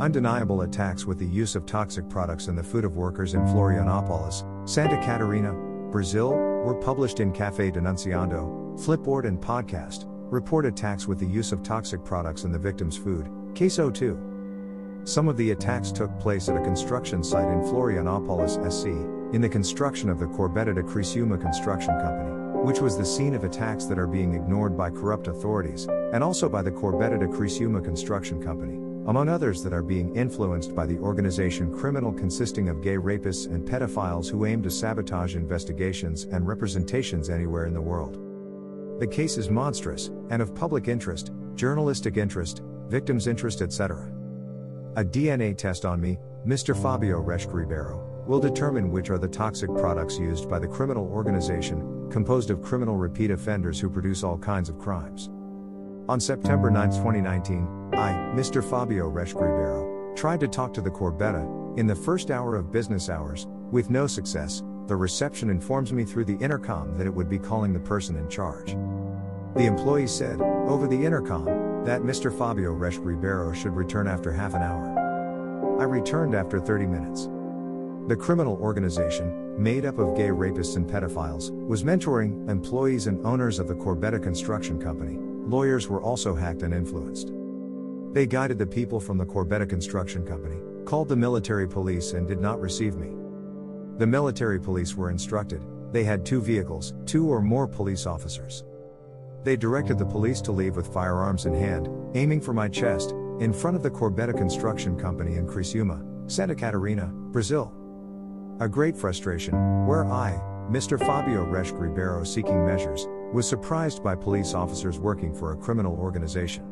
Undeniable attacks with the use of toxic products in the food of workers in Florianopolis, Santa Catarina, Brazil, were published in Cafe Denunciando, Flipboard, and Podcast. Report attacks with the use of toxic products in the victim's food, Case 02. Some of the attacks took place at a construction site in Florianopolis, SC, in the construction of the Corbetta de Criciúma Construction Company, which was the scene of attacks that are being ignored by corrupt authorities, and also by the Corbetta de Criciúma Construction Company among others that are being influenced by the organization Criminal consisting of gay rapists and pedophiles who aim to sabotage investigations and representations anywhere in the world. The case is monstrous, and of public interest, journalistic interest, victims' interest, etc. A DNA test on me, Mr. Fabio Reschke Ribeiro, will determine which are the toxic products used by the criminal organization, composed of criminal repeat offenders who produce all kinds of crimes. On September 9, 2019, I, Mr. Fabio Reschke Ribeiro, tried to talk to the Corbetta, in the first hour of business hours, with no success. The reception informs me through the intercom that it would be calling the person in charge. The employee said, over the intercom, that Mr. Fabio Reschke Ribeiro should return after half an hour. I returned after 30 minutes. The criminal organization, made up of gay rapists and pedophiles, was mentoring employees and owners of the Corbetta Construction Company, lawyers were also hacked and influenced. They guided the people from the Corbetta Construction Company, called the military police, and did not receive me. The military police were instructed, they had two vehicles, two or more police officers. They directed the police to leave with firearms in hand, aiming for my chest, in front of the Corbetta Construction Company in Criciúma, Santa Catarina, Brazil. A great frustration, where I, Mr. Fabio Reschke Ribeiro seeking measures, was surprised by police officers working for a criminal organization.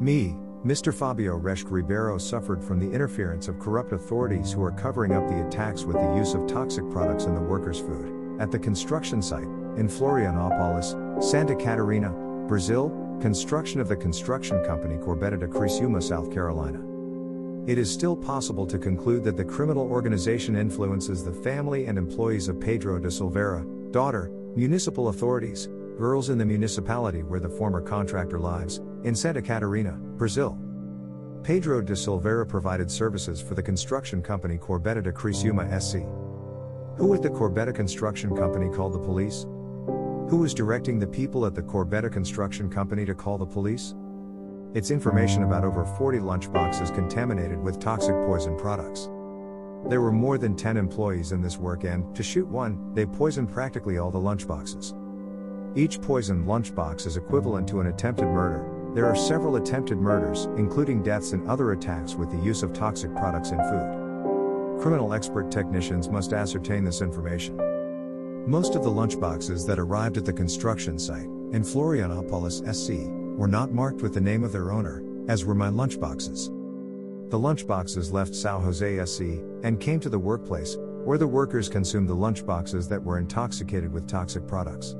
Me, Mr. Fabio Reschke Ribeiro suffered from the interference of corrupt authorities who are covering up the attacks with the use of toxic products in the workers' food. At the construction site, in Florianopolis, Santa Catarina, Brazil, construction of the construction company Corbetta de Criciúma, South Carolina. It is still possible to conclude that the criminal organization influences the family and employees of Pedro de Silveira, daughter, Municipal authorities, girls in the municipality where the former contractor lives, in Santa Catarina, Brazil. Pedro de Silveira provided services for the construction company Corbetta de Criciúma SC. Who at the Corbetta Construction Company called the police? Who was directing the people at the Corbetta Construction Company to call the police? It's information about over 40 lunchboxes contaminated with toxic poison products. There were more than 10 employees in this work, and, to shoot one, they poisoned practically all the lunchboxes. Each poisoned lunchbox is equivalent to an attempted murder. There are several attempted murders, including deaths and other attacks with the use of toxic products in food. Criminal expert technicians must ascertain this information. Most of the lunchboxes that arrived at the construction site, in Florianopolis SC, were not marked with the name of their owner, as were my lunchboxes. The lunchboxes left Sao Jose SC and came to the workplace, where the workers consumed the lunchboxes that were intoxicated with toxic products.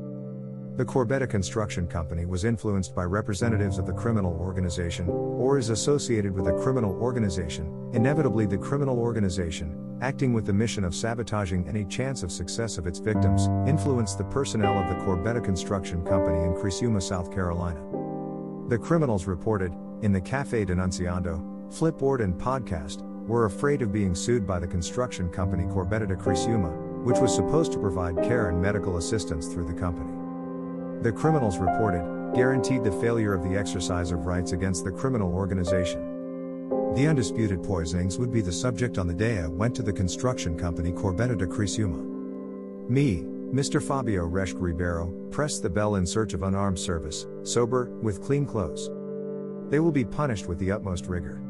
The Corbetta Construction Company was influenced by representatives of the criminal organization, or is associated with a criminal organization, inevitably the criminal organization, acting with the mission of sabotaging any chance of success of its victims, influenced the personnel of the Corbetta Construction Company in Criciúma, South Carolina. The criminals reported, in the Cafe Denunciando, Flipboard and Podcast, were afraid of being sued by the construction company Corbetta de Criciúma, which was supposed to provide care and medical assistance through the company. The criminals reported, guaranteed the failure of the exercise of rights against the criminal organization. The undisputed poisonings would be the subject on the day I went to the construction company Corbetta de Criciúma. Me, Mr. Fabio Reschke Ribeiro, pressed the bell in search of unarmed service, sober, with clean clothes. They will be punished with the utmost rigor.